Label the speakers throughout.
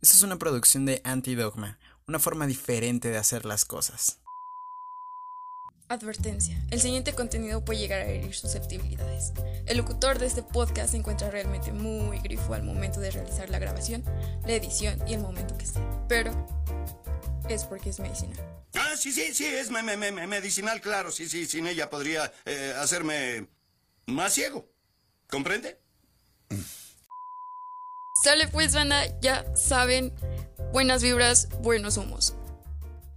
Speaker 1: Esta es una producción de Antidogma, una forma diferente de hacer las cosas.
Speaker 2: Advertencia. El siguiente contenido puede llegar a herir susceptibilidades. El locutor de este podcast se encuentra realmente muy grifo al momento de realizar la grabación, la edición y el momento que esté. Pero es porque es medicinal.
Speaker 3: Ah, sí, sí, sí, es me- me- me- medicinal, claro. Sí, sí, sin ella podría eh, hacerme más ciego. ¿Comprende?
Speaker 2: Sale pues, banda, ya saben, buenas vibras, buenos humos.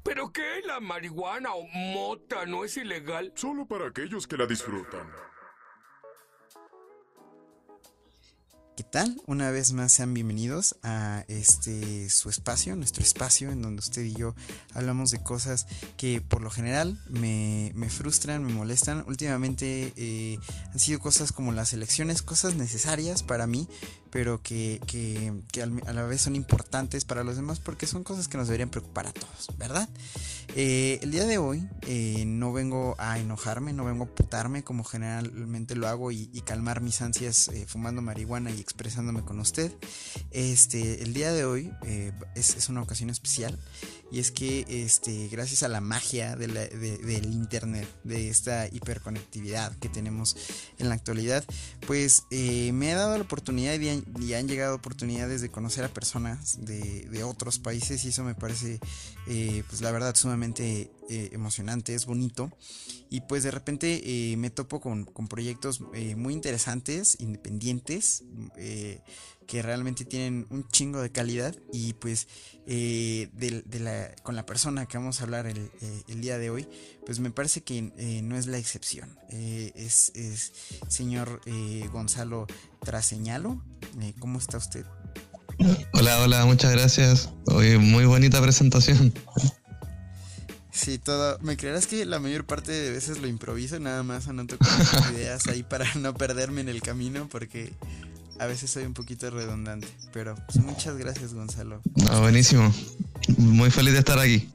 Speaker 4: ¿Pero qué? ¿La marihuana o mota no es ilegal?
Speaker 5: Solo para aquellos que la disfrutan.
Speaker 1: ¿Qué tal? Una vez más sean bienvenidos a este su espacio, nuestro espacio en donde usted y yo hablamos de cosas que por lo general me, me frustran, me molestan. Últimamente eh, han sido cosas como las elecciones, cosas necesarias para mí, pero que, que- que a la vez son importantes para los demás porque son cosas que nos deberían preocupar a todos, ¿verdad? Eh, el día de hoy eh, no vengo a enojarme, no vengo a putarme como generalmente lo hago y, y calmar mis ansias eh, fumando marihuana y expresándome con usted. Este, el día de hoy eh, es, es una ocasión especial y es que este, gracias a la magia de la- de- del internet, de esta hiperconectividad que tenemos en la actualidad, pues eh, me he dado la oportunidad y y han llegado oportunidades de conocer a personas de, de otros países y eso me parece eh, pues la verdad sumamente eh, emocionante, es bonito y pues de repente eh, me topo con, con proyectos eh, muy interesantes, independientes, eh, que realmente tienen un chingo de calidad y pues de la- con la persona que vamos a hablar el, el día de hoy, pues me parece que no es la excepción. Es, es señor Gonzalo Traseñalo. ¿Cómo está usted?
Speaker 6: Hola, hola, muchas gracias. Oye, muy bonita presentación.
Speaker 1: Sí, todo. ¿Me creerás que la mayor parte de veces lo improviso? Nada más anoto como ideas ahí para no perderme en el camino porque a veces soy un poquito redundante. Pero pues, muchas gracias, Gonzalo.
Speaker 6: No, buenísimo. Muy feliz de estar aquí.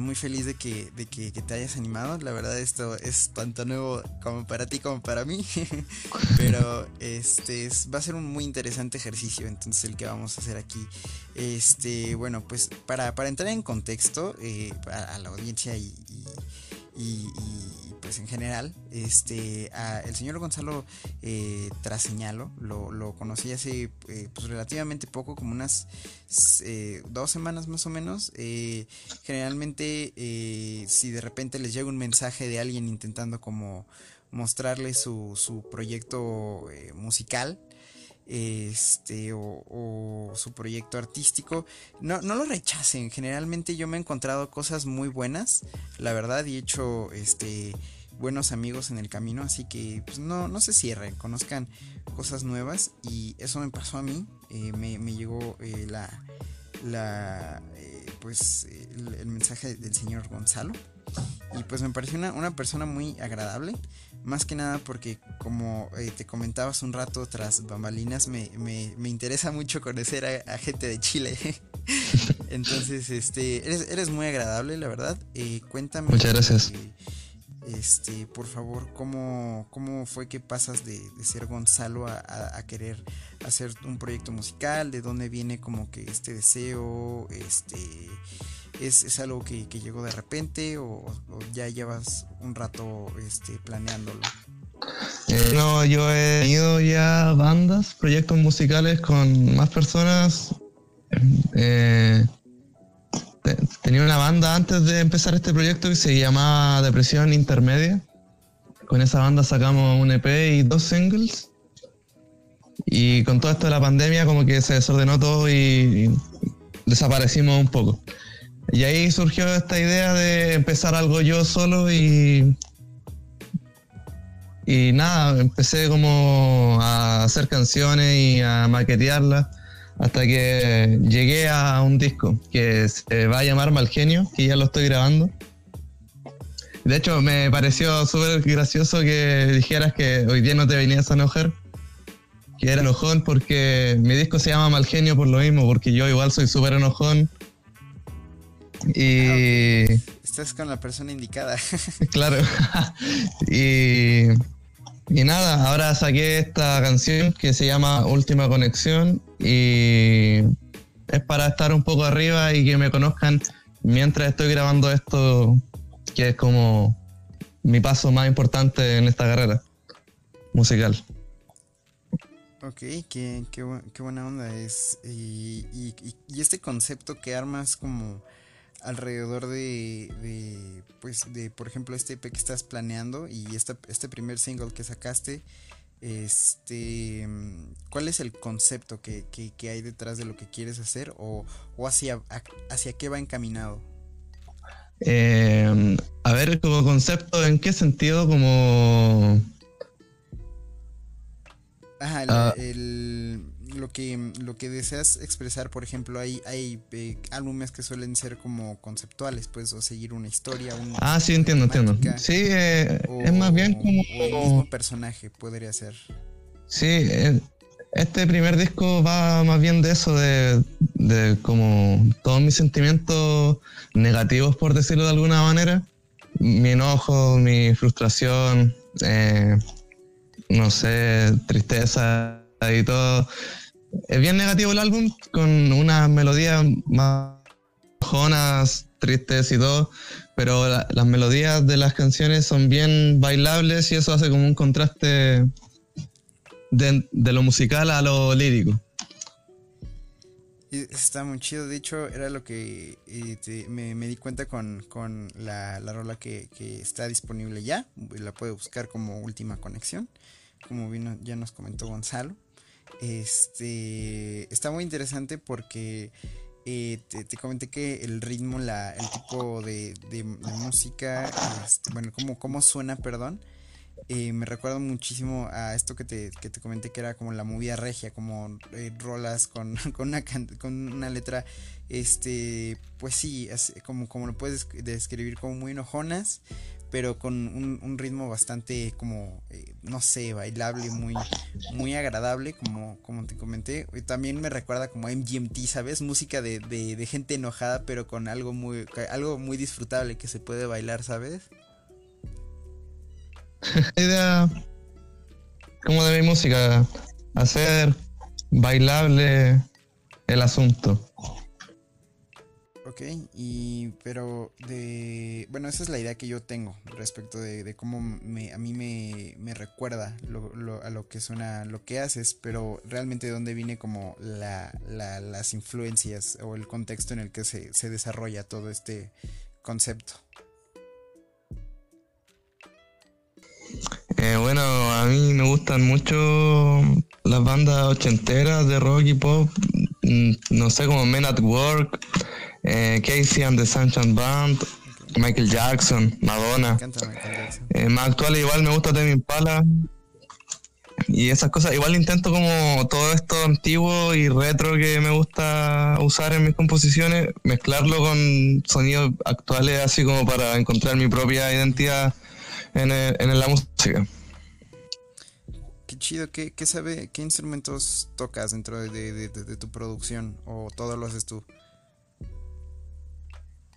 Speaker 1: Muy feliz de que, de que, te hayas animado. La verdad esto es tanto nuevo como para ti como para mí. Pero este es- va a ser un muy interesante ejercicio entonces el que vamos a hacer aquí. Este, bueno, pues para, para entrar en contexto eh, a, la audiencia y- y, pues en general, este, el señor Gonzalo eh, Traseñalo lo, lo conocí hace eh, pues relativamente poco, como unas eh, dos semanas más o menos. Eh, generalmente, si de repente les llega un mensaje de alguien intentando como mostrarle su, su proyecto musical, este o, o su proyecto artístico no, no lo rechacen. Generalmente yo me he encontrado cosas muy buenas la verdad y he hecho este buenos amigos en el camino así que pues, no, no se cierren conozcan cosas nuevas y eso me pasó a mí eh, me, me llegó eh, la la eh, pues el, mensaje del señor Gonzalo y pues me pareció una, una persona muy agradable más que nada porque como eh, te comentaba hace un rato tras bambalinas me, me- me interesa mucho conocer a, a gente de Chile. Entonces este eres, eres muy agradable la verdad. Eh, cuéntame
Speaker 6: Muchas gracias.
Speaker 1: eh, este por favor cómo, cómo fue que pasas de, de ser Gonzalo a, a- a querer hacer un proyecto musical de dónde viene como que este deseo este ¿Es, es algo que, que llegó de repente o, ya llevas un rato este, planeándolo?
Speaker 6: Eh, no, yo he tenido ya bandas, proyectos musicales con más personas. Eh, te- tenía una banda antes de empezar este proyecto que se llamaba Depresión Intermedia. Con esa banda sacamos un EP y dos singles. Y con todo esto de la pandemia como que se desordenó todo y desaparecimos un poco. Y ahí surgió esta idea de empezar algo yo solo y y nada, empecé como a hacer canciones y a maquetearlas hasta que llegué a un disco que se va a llamar Malgenio, que ya lo estoy grabando. De hecho, me pareció súper gracioso que dijeras que hoy día no te venías a enojar, que era enojón porque mi disco se llama Malgenio por lo mismo, porque yo igual soy súper enojón. Y
Speaker 1: Estás con la persona indicada.
Speaker 6: claro. y Y nada, ahora saqué esta canción que se llama Última Conexión y es para estar un poco arriba y que me conozcan mientras estoy grabando esto, que es como mi paso más importante en esta carrera musical.
Speaker 1: Ok, qué, qué, qué buena onda es. Y- y- y este concepto que armas como alrededor de, de, pues, de, por ejemplo, este EP que estás planeando y esta, este primer single que sacaste, este, ¿cuál es el concepto que, que- que hay detrás de lo que quieres hacer o, o hacia, hacia qué va encaminado?
Speaker 6: Eh, a ver, como concepto, ¿en qué sentido? Como...
Speaker 1: Ajá, el-
Speaker 6: Ah.
Speaker 1: el- lo que lo que deseas expresar, por ejemplo, hay hay eh, álbumes que suelen ser como conceptuales, pues, o seguir una historia, un-
Speaker 6: Ah, sí, entiendo, entiendo. Sí, eh,
Speaker 1: o-
Speaker 6: es más bien
Speaker 1: o el mismo
Speaker 6: como...
Speaker 1: personaje podría ser.
Speaker 6: Sí, eh, este primer disco va más bien de eso, de, de como todos mis sentimientos negativos, por decirlo de alguna manera. Mi enojo, mi frustración, eh, no sé, tristeza y todo. Es bien negativo el álbum, con unas melodías más bajonas, tristes y todo, pero la- las melodías de las canciones son bien bailables y eso hace como un contraste de, lo musical a lo lírico.
Speaker 1: Está muy chido, de hecho era lo que eh, me, di cuenta con, con la, la rola que, que está disponible ya, la puede buscar como última conexión, como vino, ya nos comentó Gonzalo. Este está muy interesante porque eh, te, comenté que el ritmo, la, el tipo de, música, este, bueno, cómo, cómo suena, perdón, eh, me recuerda muchísimo a esto que te, que te comenté que era como la movida regia, como eh, rolas con, con, una, con una letra, este, pues sí, como, como lo puedes describir como muy enojonas, pero con un, ritmo bastante como, eh, no sé, bailable, muy, muy agradable, como, como te comenté. También me recuerda como MGMT, ¿sabes? Música de, de, gente enojada, pero con algo muy, algo muy disfrutable que se puede bailar, ¿sabes?
Speaker 6: Idea como de mi música, hacer bailable el asunto.
Speaker 1: Ok, y pero de... Bueno, esa es la idea que yo tengo respecto de, cómo me, a mí me, me recuerda lo- lo- a lo que suena lo que haces, pero realmente de dónde viene como la, la- las influencias o el contexto en el que se, se desarrolla todo este concepto.
Speaker 6: Eh, bueno, a mí me gustan mucho las bandas ochenteras de rock y pop, no sé, como Men at Work, eh, Casey and the Sunshine Band, Michael Jackson, Madonna.
Speaker 1: Me encanta Michael Jackson.
Speaker 6: Eh, más actuales igual me gusta Tame Impala y esas cosas. Igual intento como todo esto antiguo y retro que me gusta usar en mis composiciones, mezclarlo con sonidos actuales así como para encontrar mi propia identidad en, el- en la música.
Speaker 1: Chido, ¿qué, qué sabe, qué instrumentos tocas dentro de, de- de- de tu producción o todo lo haces tú?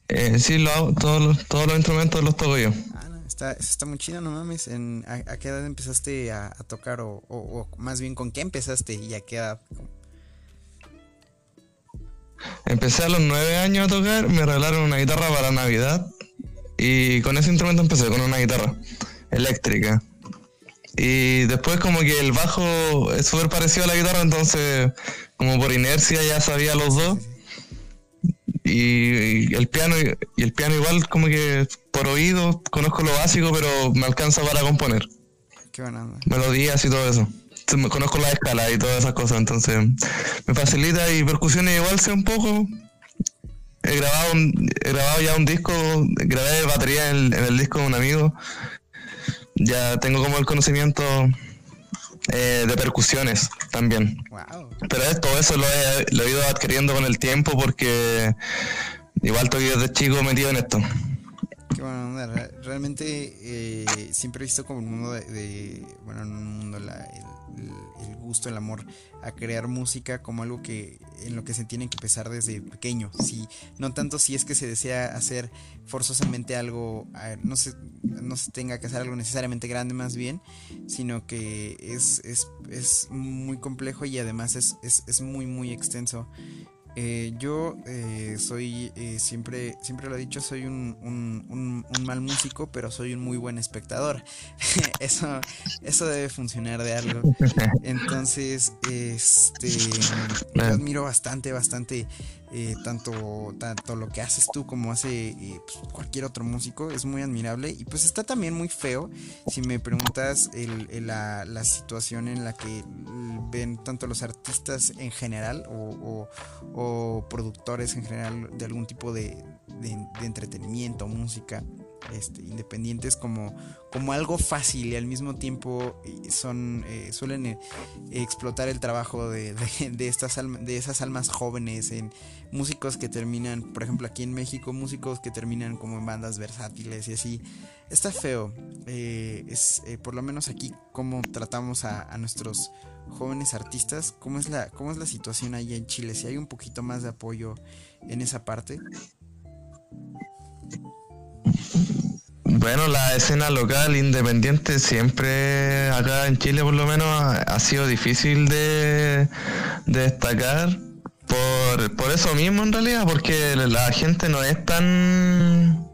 Speaker 6: Eh, sí, lo hago, todos los, todos los instrumentos los toco yo.
Speaker 1: Ah, no, está, está muy chido, no mames. En, a, a qué edad empezaste a, a tocar? O, o- o más bien, ¿con qué empezaste y a qué edad?
Speaker 6: Empecé a los nueve años a tocar, me regalaron una guitarra para Navidad y con ese instrumento empecé, con una guitarra eléctrica. Y después como que el bajo es súper parecido a la guitarra, entonces como por inercia ya sabía los dos. Y, y el piano y el piano igual como que por oído conozco lo básico, pero me alcanza para componer
Speaker 1: Qué buena onda.
Speaker 6: melodías y todo eso. Conozco la escala y todas esas cosas, entonces me facilita y percusiones igual sé un poco. He grabado, un- he grabado ya un disco, grabé batería en el, en el disco de un amigo. Ya tengo como el conocimiento eh, de percusiones también.
Speaker 1: Wow.
Speaker 6: Pero es- todo eso lo he, lo he ido adquiriendo con el tiempo porque igual estoy desde chico metido en esto.
Speaker 1: Qué buena onda. Re- Realmente eh, siempre he visto como un mundo de, de- bueno, en un mundo, la- el, el- el gusto, el amor a crear música como algo que en lo que se tiene que empezar desde pequeño. Si, no tanto si es que se desea hacer forzosamente algo, eh, no se, no se tenga que hacer algo necesariamente grande más bien, sino que es, es, es muy complejo y además es, es, es muy muy extenso. Eh, yo eh, soy, eh, siempre, siempre lo he dicho, soy un, un, un, un, mal músico, pero soy un muy buen espectador. eso, eso debe funcionar de algo. Entonces, este, yo admiro bastante, bastante eh, tanto, tanto lo que haces tú como hace eh, pues, cualquier otro músico, es muy admirable. Y pues está también muy feo, si me preguntas la, situación en la que ven tanto los artistas en general o, o, o productores en general de algún tipo de, de, de entretenimiento, música, este, independientes como, como algo fácil y al mismo tiempo eh, son eh, suelen eh, explotar el trabajo de, de, estas de esas almas jóvenes en músicos que terminan por ejemplo aquí en México músicos que terminan como en bandas versátiles y así. Está feo es por lo menos aquí cómo tratamos a, a nuestros jóvenes artistas cómo es la cómo es la situación allá en Chile si hay un poquito más de apoyo en esa parte
Speaker 6: bueno, la escena local independiente siempre acá en Chile por lo menos ha sido difícil de, de destacar por, por, eso mismo en realidad, porque la gente no es tan...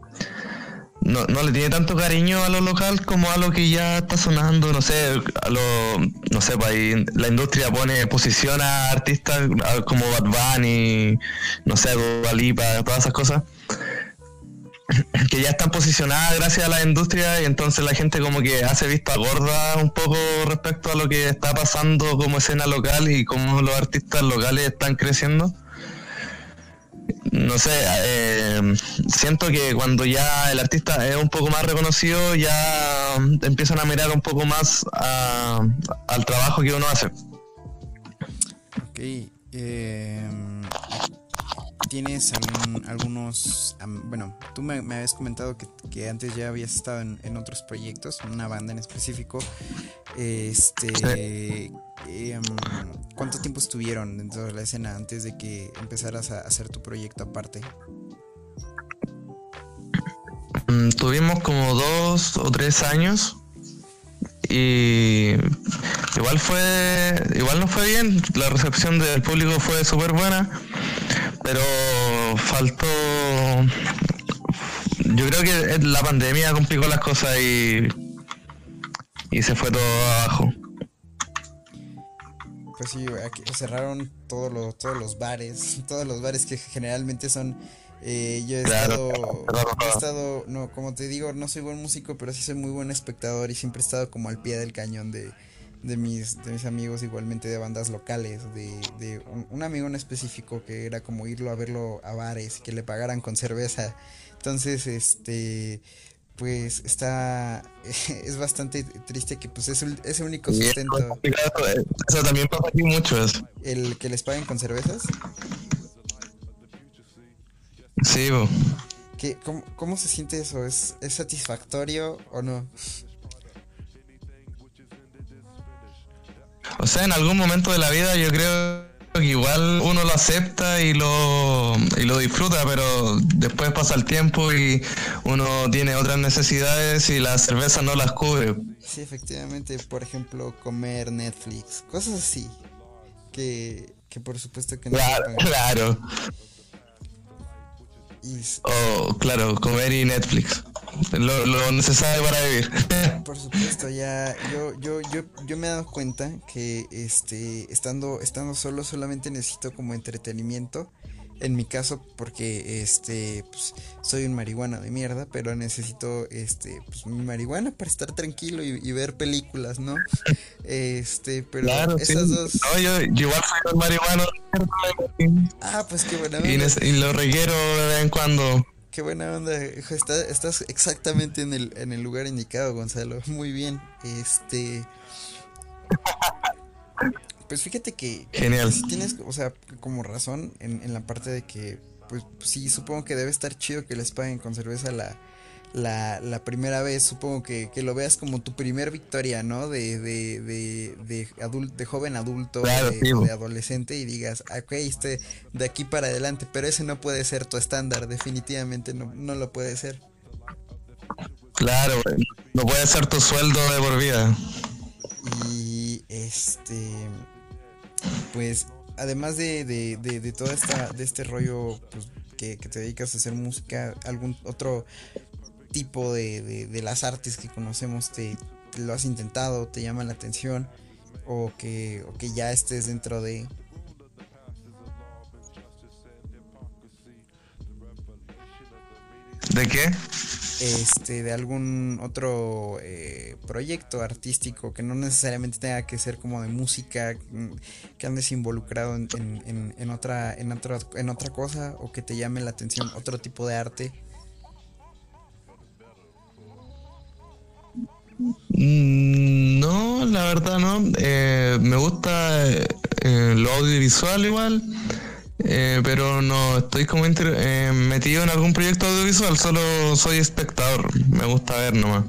Speaker 6: No, no, le tiene tanto cariño a lo local como a lo que ya está sonando, no sé, a lo, no sé, pues la industria pone, posiciona a artistas como Bad Bunny, no sé, Dua Lipa, todas esas cosas que ya están posicionadas gracias a la industria y entonces la gente como que hace vista gorda un poco respecto a lo que está pasando como escena local y cómo los artistas locales están creciendo. No sé, eh, siento que cuando ya el artista es un poco más reconocido ya empiezan a mirar un poco más a, al trabajo que uno hace.
Speaker 1: Ok, eh, tienes algún, algunos, um, bueno, tú me, me, habías comentado que, que, antes ya habías estado en, en, otros proyectos, en una banda en específico. Este, eh, um, ¿cuánto tiempo estuvieron dentro de la escena antes de que empezaras a hacer tu proyecto aparte?
Speaker 6: Mm, tuvimos como dos o tres años y igual fue igual no fue bien la recepción del público fue súper buena pero faltó yo creo que la pandemia complicó las cosas y y se fue todo abajo.
Speaker 1: Pues sí cerraron todos los todos los bares todos los bares que generalmente son eh, yo he claro, estado, claro. he estado, no, como te digo, no soy buen músico, pero sí soy muy buen espectador y siempre he estado como al pie del cañón de, de, mis, de mis amigos, igualmente de bandas locales, de, de un, un, amigo en específico que era como irlo a verlo a bares, que le pagaran con cerveza. Entonces, este, pues está, es bastante triste que pues es, es el único sustento.
Speaker 6: Eso, eso también pasa aquí mucho. Eso.
Speaker 1: El que les paguen con cervezas.
Speaker 6: Sí, bo.
Speaker 1: ¿Qué, cómo, cómo, se siente eso? ¿Es, ¿Es satisfactorio o no?
Speaker 6: O sea, en algún momento de la vida yo creo que igual uno lo acepta y lo, y lo disfruta, pero después pasa el tiempo y uno tiene otras necesidades y la cerveza no las cubre.
Speaker 1: Sí, efectivamente, por ejemplo, comer Netflix, cosas así, que, que por supuesto que no.
Speaker 6: Claro, claro. Oh, claro, comer y Netflix. Lo, lo, necesario para vivir.
Speaker 1: Por supuesto, ya yo, yo, yo, yo me he dado cuenta que este estando, estando solo solamente necesito como entretenimiento. En mi caso, porque este pues, soy un marihuana de mierda, pero necesito este pues, mi marihuana para estar tranquilo y, y ver películas, ¿no? Este, pero
Speaker 6: claro,
Speaker 1: esas
Speaker 6: sí.
Speaker 1: dos.
Speaker 6: No, yo, yo, igual soy un mierda.
Speaker 1: Ah, pues qué buena
Speaker 6: onda. Y, y lo requiero de vez en cuando.
Speaker 1: Qué buena onda, Está, estás exactamente en el, en el lugar indicado, Gonzalo. Muy bien. Este. Pues fíjate que.
Speaker 6: Genial.
Speaker 1: Si tienes, o sea, como razón en, en, la parte de que. Pues sí, supongo que debe estar chido que les paguen con cerveza la, la, la primera vez, supongo que, que, lo veas como tu primer victoria, ¿no? De, de, de, de, de joven adulto, de, adolescente y digas, ok, este, de aquí para adelante, pero ese no puede ser tu estándar, definitivamente no, no lo puede ser.
Speaker 6: Claro, no puede ser tu sueldo de por vida.
Speaker 1: Y este, pues, además de, de, de, toda esta, de este rollo pues, que, que, te dedicas a hacer música, algún otro tipo de, de, las artes que conocemos te, lo has intentado, te llama la atención o que, o que ya estés dentro de...
Speaker 6: ¿De qué?
Speaker 1: Este, de algún otro eh, proyecto artístico que no necesariamente tenga que ser como de música, mm, que andes involucrado en, en, en, otra, en, otra, en otra cosa o que te llame la atención otro tipo de arte.
Speaker 6: Mm, no, la verdad no. Eh, me gusta eh, lo audiovisual igual, eh, pero no estoy como metido en algún proyecto audiovisual, solo soy espectador. Me gusta ver nomás.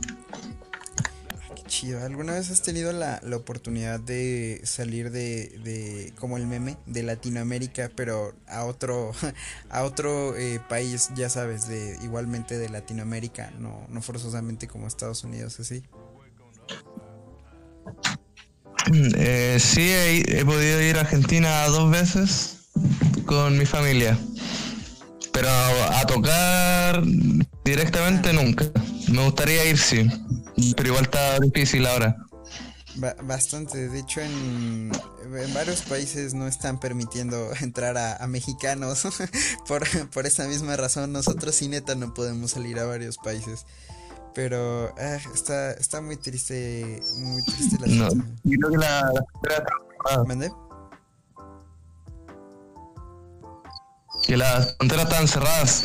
Speaker 1: Qué chido. ¿Alguna vez has tenido la, oportunidad de salir de, de, como el meme, de Latinoamérica, pero a otro, a otro país, ya sabes, de igualmente de Latinoamérica, no, no forzosamente como Estados Unidos, así?
Speaker 6: Eh, sí, he, podido ir a Argentina dos veces con mi familia. Pero a, tocar directamente nunca. Me gustaría ir, sí. Pero igual está difícil ahora.
Speaker 1: bastante. De hecho, en, varios países no están permitiendo entrar a, mexicanos. por, por esa misma razón, nosotros sin neta no podemos salir a varios países. Pero ah, está, está muy triste, muy triste la
Speaker 6: no, creo que la, la
Speaker 1: ¿Mande?
Speaker 6: Que las fronteras están cerradas.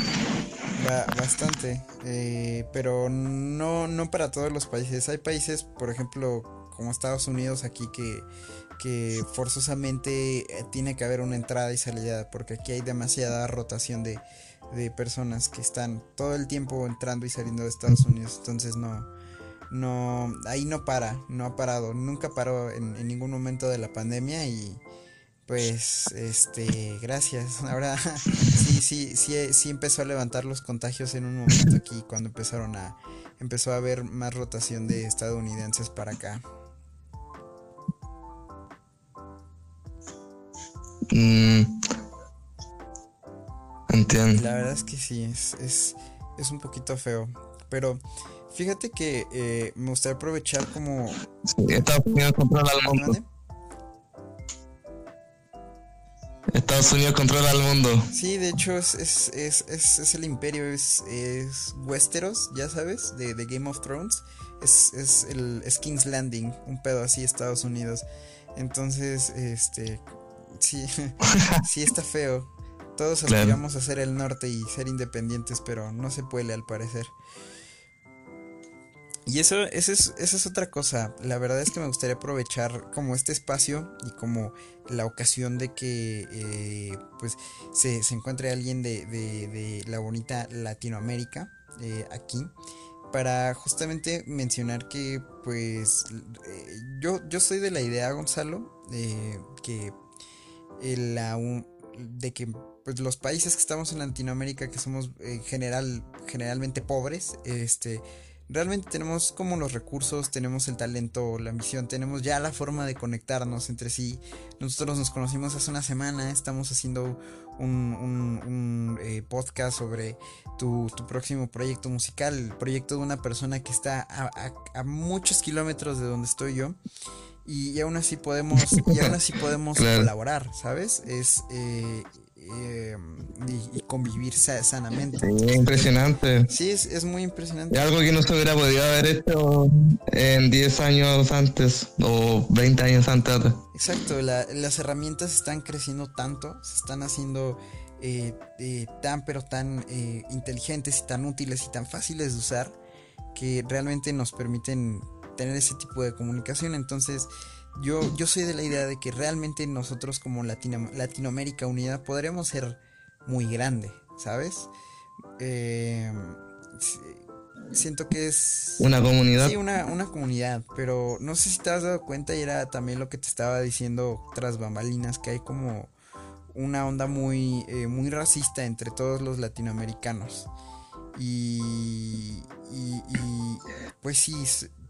Speaker 1: bastante, eh, pero no, no para todos los países. Hay países, por ejemplo, como Estados Unidos aquí que, que forzosamente eh, tiene que haber una entrada y salida porque aquí hay demasiada rotación de, de personas que están todo el tiempo entrando y saliendo de Estados Unidos. Entonces no, no, ahí no para, no ha parado, nunca paró en, ningún momento de la pandemia y pues, este, gracias. Ahora sí, sí, sí, sí empezó a levantar los contagios en un momento aquí cuando empezaron a, empezó a haber más rotación de estadounidenses para acá.
Speaker 6: Mm,
Speaker 1: la verdad es que sí, es, es, un poquito feo. Pero fíjate que eh, me gustaría aprovechar como...
Speaker 6: Estados Unidos controla el mundo. Estados Unidos controla el mundo.
Speaker 1: Sí, de hecho es, es, es, es el imperio, es, es Westeros, ya sabes, de, de Game of Thrones. Es, es el King's Landing, un pedo así Estados Unidos. Entonces, este, sí, sí está feo. Todos aspiramos a ser el norte y ser independientes, pero no se puede al parecer. Y eso, eso, es, es otra cosa. La verdad es que me gustaría aprovechar como este espacio y como la ocasión de que eh, pues se, encuentre alguien de, la bonita Latinoamérica eh, aquí para justamente mencionar que pues eh, yo, yo soy de la idea Gonzalo que de que pues los países que estamos en Latinoamérica que somos en general generalmente pobres este realmente tenemos como los recursos tenemos el talento la misión tenemos ya la forma de conectarnos entre sí. Nosotros nos conocimos hace una semana estamos haciendo un, eh, podcast sobre tu, próximo proyecto musical el proyecto de una persona que está a, muchos kilómetros de donde estoy yo y, aún así podemos y aún así podemos colaborar sabes es eh, eh, y, convivir sanamente.
Speaker 6: impresionante.
Speaker 1: Sí, es, muy impresionante.
Speaker 6: algo que no se hubiera podido haber hecho en 10 años antes o 20 años antes.
Speaker 1: Exacto, las herramientas están creciendo tanto, se están haciendo eh, eh, tan pero tan inteligentes y tan útiles y tan fáciles de usar que realmente nos permiten tener ese tipo de comunicación. Entonces, yo, yo soy de la idea de que realmente nosotros como Latino, Latinoamérica Unida podremos ser muy grande, ¿sabes? Eh, siento que es...
Speaker 6: Una comunidad.
Speaker 1: Sí, una, una comunidad, pero no sé si te has dado cuenta y era también lo que te estaba diciendo tras bambalinas, que hay como una onda muy, eh, muy racista entre todos los latinoamericanos. Y, y, y, pues sí,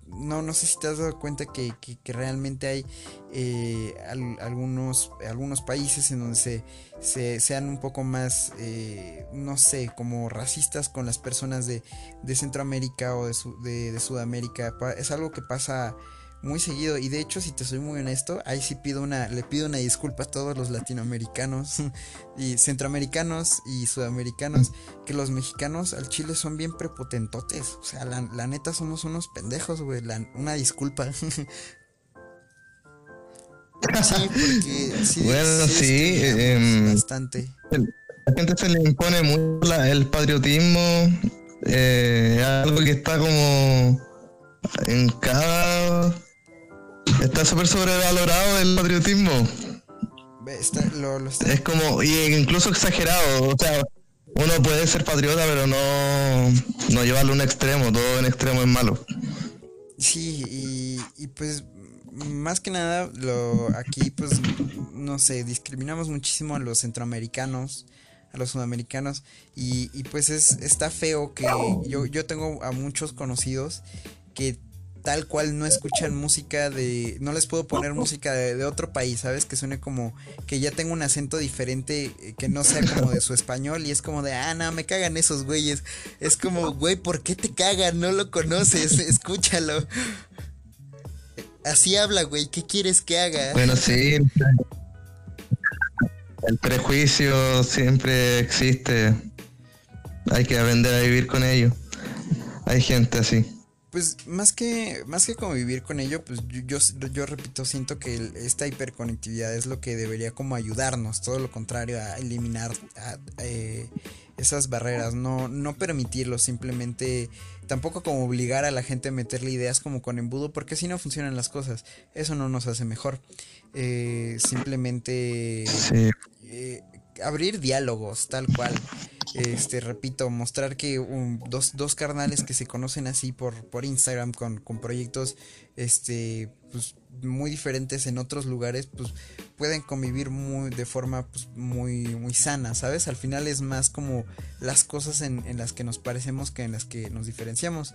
Speaker 1: no, no sé si te has dado cuenta que, que- realmente hay eh, al- algunos, algunos países en donde se, se- sean un poco más, eh, no sé, como racistas con las personas de, de Centroamérica o de, de, de Sudamérica. Es algo que pasa muy seguido y de hecho si te soy muy honesto ahí sí pido una le pido una disculpa a todos los latinoamericanos y centroamericanos y sudamericanos que los mexicanos al chile son bien prepotentotes o sea la, la neta somos unos pendejos güey una disculpa sí porque sí,
Speaker 6: Bueno, sí,
Speaker 1: discriminamos
Speaker 6: em,
Speaker 1: bastante
Speaker 6: La gente se le impone mucho la- el patriotismo. eh, algo que está como en cada. Está súper sobrevalorado el patriotismo.
Speaker 1: Ve, está- lo, lo está-
Speaker 6: Es como, y incluso exagerado. O sea, uno puede ser patriota, pero no, no llevarlo a un extremo. Todo en extremo es malo.
Speaker 1: Sí, y, y pues más que nada lo aquí pues no sé, discriminamos muchísimo a los centroamericanos, a los sudamericanos y, y pues es está feo que yo yo tengo a muchos conocidos que tal cual no escuchan música de no les puedo poner música de, otro país, ¿sabes? Que suene como que ya tengo un acento diferente eh, que no sea como de su español y es como de, ah, no, me cagan esos güeyes. Es como, güey, ¿por qué te cagan? No lo conoces, escúchalo. Así habla, güey, ¿qué quieres que haga?
Speaker 6: Bueno, sí. El prejuicio siempre existe. Hay que aprender a vivir con ello. Hay gente así.
Speaker 1: Pues más que, más que convivir con ello, pues yo, yo, yo repito, siento que el- esta hiperconectividad es lo que debería como ayudarnos, todo lo contrario a eliminar a- eh, esas barreras, no, no permitirlo, simplemente tampoco como obligar a la gente a meterle ideas como con embudo, porque si no funcionan las cosas, eso no nos hace mejor. Eh, simplemente
Speaker 6: Sí.
Speaker 1: eh, abrir diálogos, tal cual. Este, repito, mostrar que dos, dos carnales que se conocen así por, por Instagram con, con proyectos este, pues, muy diferentes en otros lugares, pues pueden convivir muy, de forma pues, muy, muy sana, ¿sabes? Al final es más como las cosas en las que nos parecemos que en las que nos diferenciamos.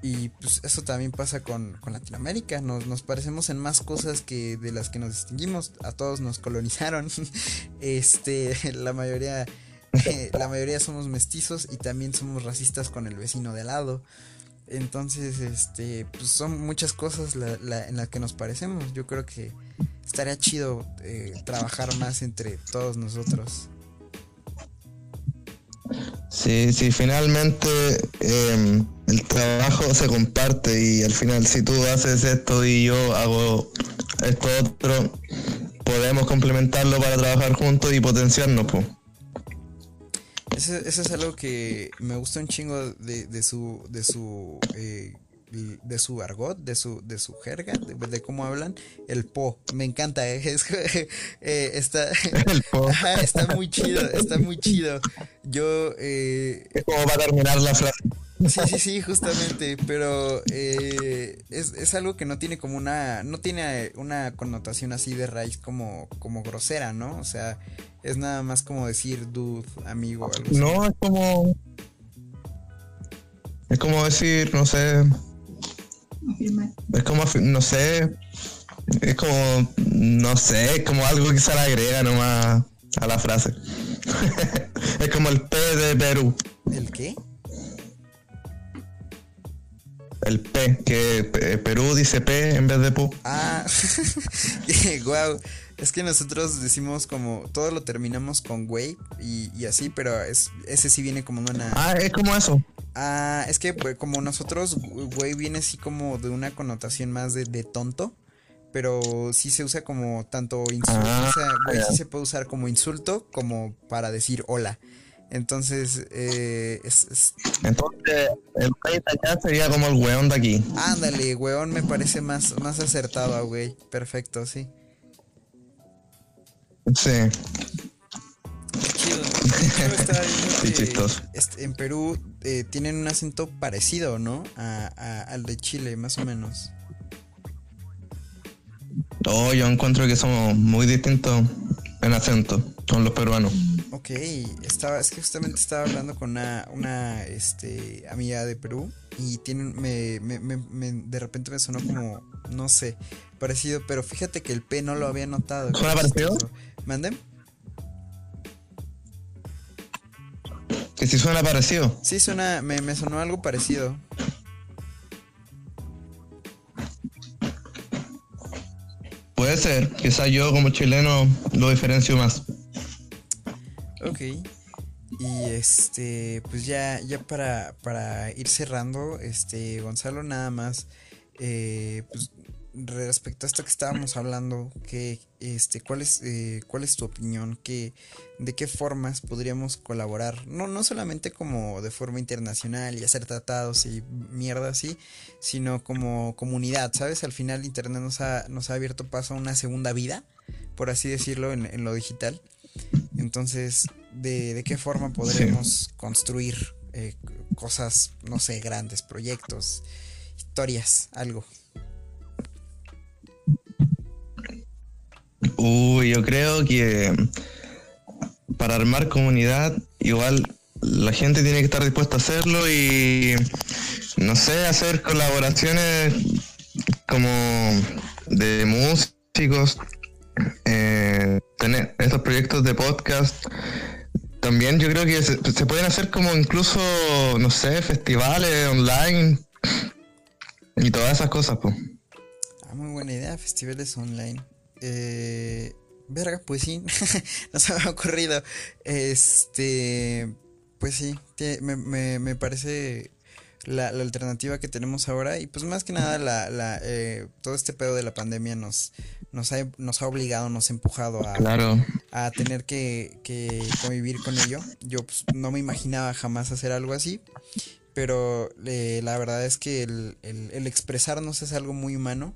Speaker 1: Y pues eso también pasa con, con Latinoamérica. Nos, nos parecemos en más cosas que de las que nos distinguimos. A todos nos colonizaron. Este, la mayoría, eh, la mayoría somos mestizos y también somos racistas con el vecino de lado. Entonces, este, pues son muchas cosas en las que nos parecemos. Yo creo que estaría chido eh, trabajar más entre todos nosotros.
Speaker 6: Sí, sí, finalmente eh, el trabajo se comparte y al final si tú haces esto y yo hago esto otro, podemos complementarlo para trabajar juntos y potenciarnos.
Speaker 1: Eso, eso es algo que me gusta un chingo de, de su de su eh, de su argot, de su de su jerga, de, de cómo hablan, el po, me encanta, eh, es- eh, está
Speaker 6: El po.
Speaker 1: Ajá, está muy chido, está muy chido. Yo eh,
Speaker 6: Es como para terminar la frase.
Speaker 1: Sí, sí, sí, justamente, pero eh, es, es algo que no tiene como una, no tiene una connotación así de raíz como, como grosera, ¿no? O sea, es nada más como decir dude, amigo, algo así.
Speaker 6: No, es como. Es como decir, no sé. Es como, no sé. Es como, no sé, es como algo que se le agrega nomás a la frase. es como el P de Perú.
Speaker 1: ¿El qué?
Speaker 6: El P, que Perú dice P en vez de Pu.
Speaker 1: Ah, wow. Es que nosotros decimos como, todo lo terminamos con güey y, y así, pero es, ese sí viene como de una...
Speaker 6: Ah, es como eso.
Speaker 1: Ah, es que pues, como nosotros, güey, viene así como de una connotación más de, de tonto, pero sí se usa como tanto insulto,
Speaker 6: Ah,
Speaker 1: o sea, güey, sí se puede usar como insulto como para decir hola. Entonces, eh, es, es-
Speaker 6: Entonces, el país de allá sería como el weón de aquí.
Speaker 1: ándale, weón, me parece más, más acertado, güey. Perfecto, sí.
Speaker 6: Sí.
Speaker 1: Qué chido. estaba viendo que en Perú eh, tienen un acento parecido, ¿no? A- a- al de Chile, más o menos.
Speaker 6: Oh, yo encuentro que somos muy distintos en acento con los peruanos.
Speaker 1: Ok, estaba, es que justamente estaba hablando con una, una este, amiga de Perú y tienen, me, me- me- me- de repente me sonó como, no sé, parecido, pero fíjate que el P no lo había notado.
Speaker 6: ¿Suena parecido?
Speaker 1: chistoso. ¿Mande?
Speaker 6: Que si suena parecido.
Speaker 1: Sí, suena, me, me sonó algo parecido.
Speaker 6: Puede ser, quizás yo como chileno lo diferencio más.
Speaker 1: Ok. Y este, pues ya, ya para, para ir cerrando, este, Gonzalo, nada más, eh, pues respecto a esto que estábamos hablando, que, este, ¿cuál es, eh, cuál es tu opinión? ¿Qué, ¿De qué formas podríamos colaborar? No, no solamente como de forma internacional y hacer tratados y mierda así, sino como comunidad, ¿sabes? Al final Internet nos ha, nos ha abierto paso a una segunda vida, por así decirlo, en, en lo digital. Entonces, ¿de, de qué forma podremos construir eh, cosas, no sé, grandes, proyectos, historias, algo?
Speaker 6: Uy, yo creo que para armar comunidad, igual la gente tiene que estar dispuesta a hacerlo y, no sé, hacer colaboraciones como de músicos, eh, tener estos proyectos de podcast. También yo creo que se, se pueden hacer como incluso, no sé, festivales online y todas esas cosas, pues.
Speaker 1: Ah, muy buena idea, festivales online. Eh, verga, pues sí, no se me ha ocurrido. Este, pues sí, me, me- me parece la, la alternativa que tenemos ahora y pues más que nada la, la, eh, todo este pedo de la pandemia nos, nos, ha, nos ha obligado, nos ha empujado a,
Speaker 6: Claro.
Speaker 1: a tener que, que convivir con ello. Yo pues, no me imaginaba jamás hacer algo así, pero eh, la verdad es que el, el- el expresarnos es algo muy humano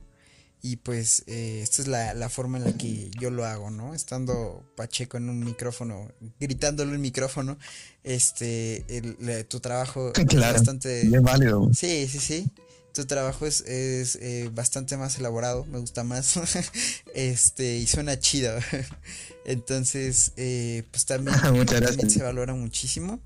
Speaker 1: y pues eh, esta es la, la forma en la que yo lo hago, ¿no? Estando Pacheco en un micrófono, gritándole un micrófono, este, el- tu trabajo es
Speaker 6: Claro.
Speaker 1: bastante...
Speaker 6: Y es válido.
Speaker 1: Sí, sí, sí. Tu trabajo es, es eh, bastante más elaborado, me gusta más. este, y suena chido. Entonces, eh, pues también, también se valora muchísimo.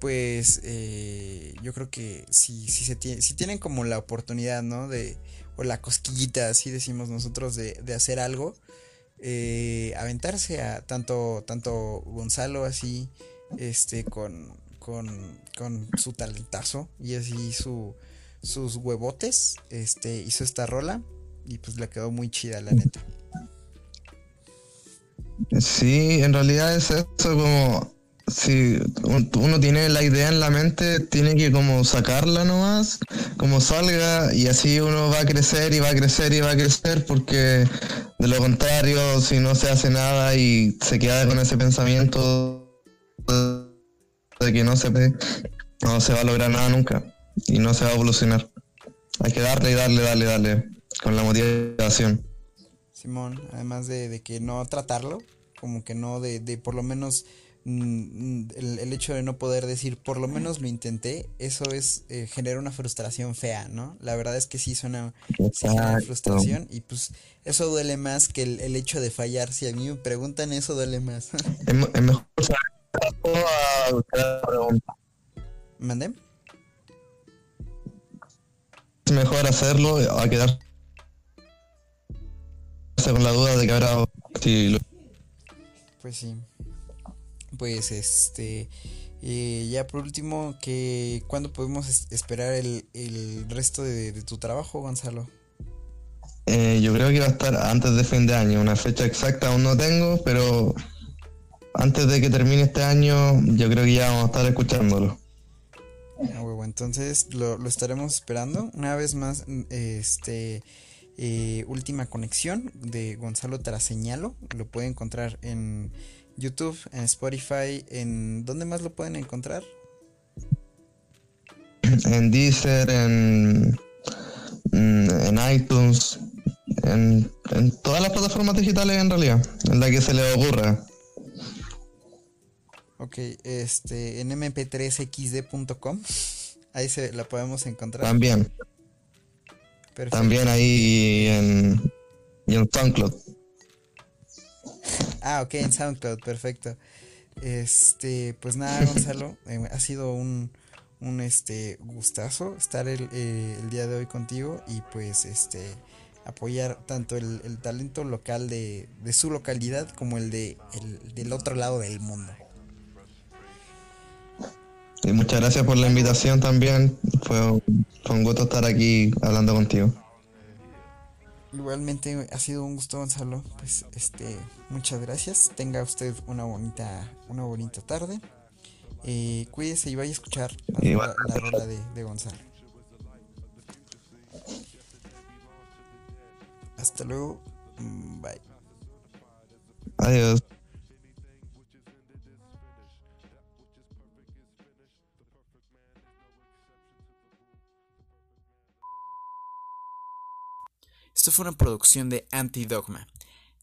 Speaker 1: Pues eh, yo creo que si, si, se tiene, si tienen como la oportunidad, ¿no? De, la cosquillita, así decimos nosotros, de, de hacer algo, eh, aventarse a tanto, tanto Gonzalo así, este, con, con, con su talentazo y así su, sus huevotes, este, hizo esta rola y pues le quedó muy chida, la neta.
Speaker 6: Sí, en realidad es eso como si un- uno tiene la idea en la mente, tiene que como sacarla nomás, como salga y así uno va a crecer y va a crecer y va a crecer porque de lo contrario, si no se hace nada y se queda con ese pensamiento de que no se ve, no se va a lograr nada nunca y no se va a evolucionar. Hay que darle y darle, darle, darle con la motivación.
Speaker 1: Simón, además de, de que no tratarlo, como que no, de, de por lo menos el, el hecho de no poder decir por lo menos lo intenté, eso es eh, genera una frustración fea, ¿no? La verdad es que sí suena sí frustración y pues eso duele más que el, el hecho de fallar. Si a mí me preguntan, eso duele más.
Speaker 6: Es, me- es mejor.
Speaker 1: ¿Mandé?
Speaker 6: Es mejor hacerlo a quedarse con la duda de que habrá si lo-
Speaker 1: Pues sí. Pues este. eh, ya por último, que ¿cuándo podemos es- esperar el, el resto de, de tu trabajo, Gonzalo?
Speaker 6: eh, yo creo que va a estar antes de fin de año. Una fecha exacta aún no tengo, pero antes de que termine este año, yo creo que ya vamos a estar escuchándolo.
Speaker 1: Ah, huevo, entonces lo, lo estaremos esperando. Una vez más, este. eh, última conexión de Gonzalo Traseñalo. Lo puede encontrar en YouTube, en Spotify. en ¿Dónde más lo pueden encontrar?
Speaker 6: En Deezer, en, mm, en iTunes, en, en todas las plataformas digitales en realidad, en la que se les ocurra.
Speaker 1: Ok, este, en mp3xd.com. Ahí se la podemos encontrar.
Speaker 6: También.
Speaker 1: Perfecto.
Speaker 6: También ahí en, y en SoundCloud.
Speaker 1: Ah, ok, en SoundCloud, perfecto. Este, pues nada, Gonzalo, eh, ha sido un, un este gustazo estar el, eh, el día de hoy contigo y pues este apoyar tanto el, el talento local de, de su localidad como el de el, del otro lado del mundo.
Speaker 6: Y muchas gracias por la invitación también. Fue, fue un gusto estar aquí hablando contigo.
Speaker 1: Igualmente ha sido un gusto, Gonzalo. Pues este, muchas gracias. Tenga usted una bonita, una bonita tarde. Eh, cuídese y vaya a escuchar la, la rola de, de Gonzalo. Hasta luego. Mm, Bye.
Speaker 6: Adiós.
Speaker 1: Esto fue una producción de Antidogma.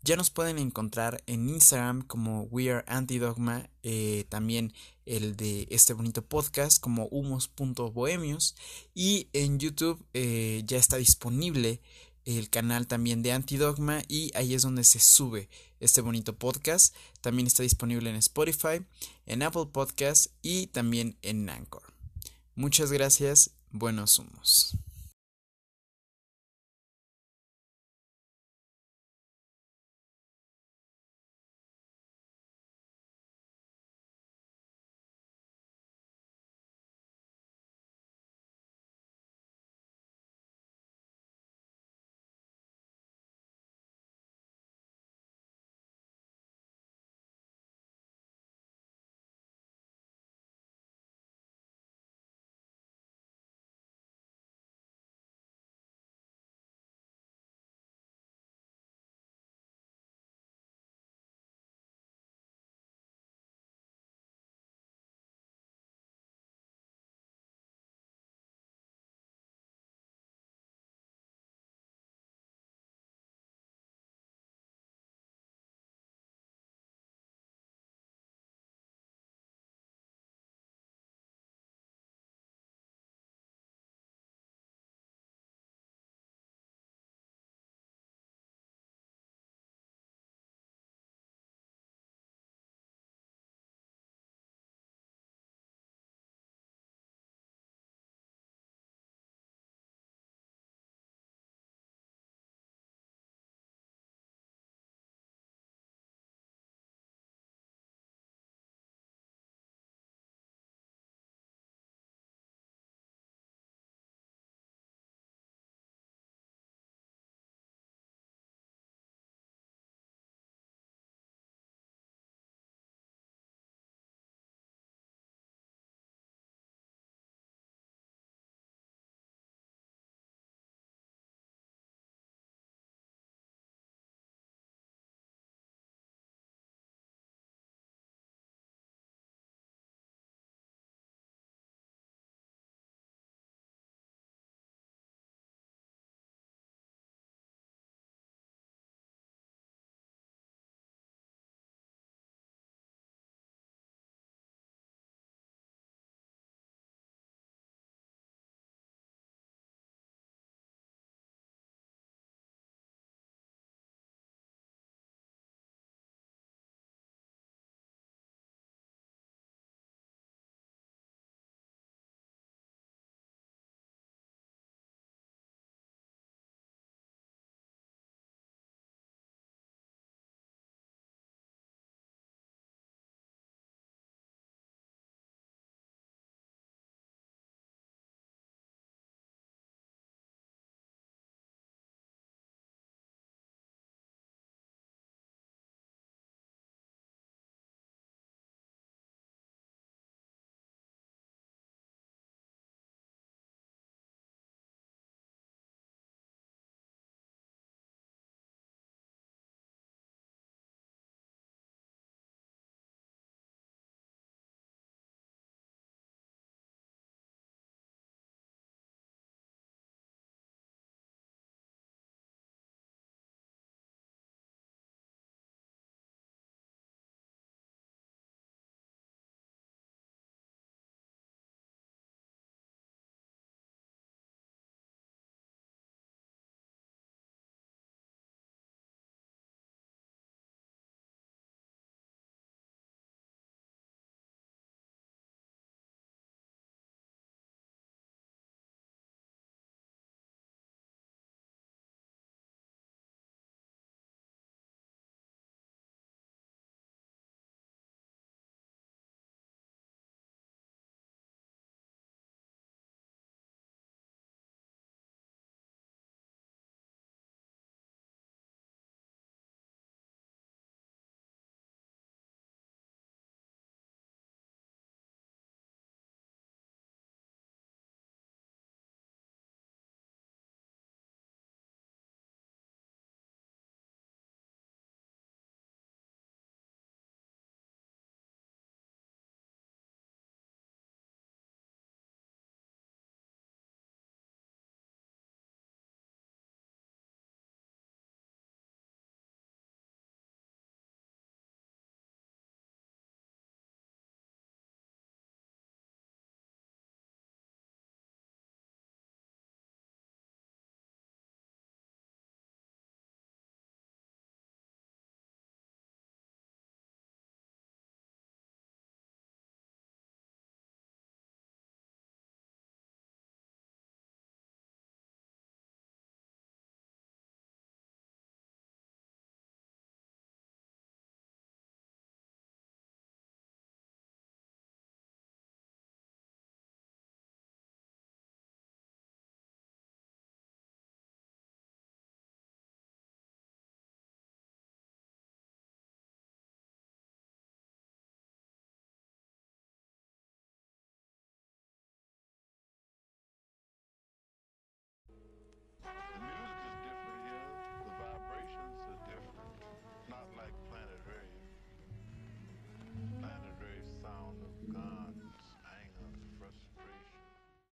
Speaker 1: Ya nos pueden encontrar en Instagram como We Are Antidogma, eh, también el de este bonito podcast como humos.bohemios y en YouTube eh, ya está disponible el canal también de Antidogma y ahí es donde se sube este bonito podcast. También está disponible en Spotify, en Apple Podcast y también en Anchor. Muchas gracias, buenos humos.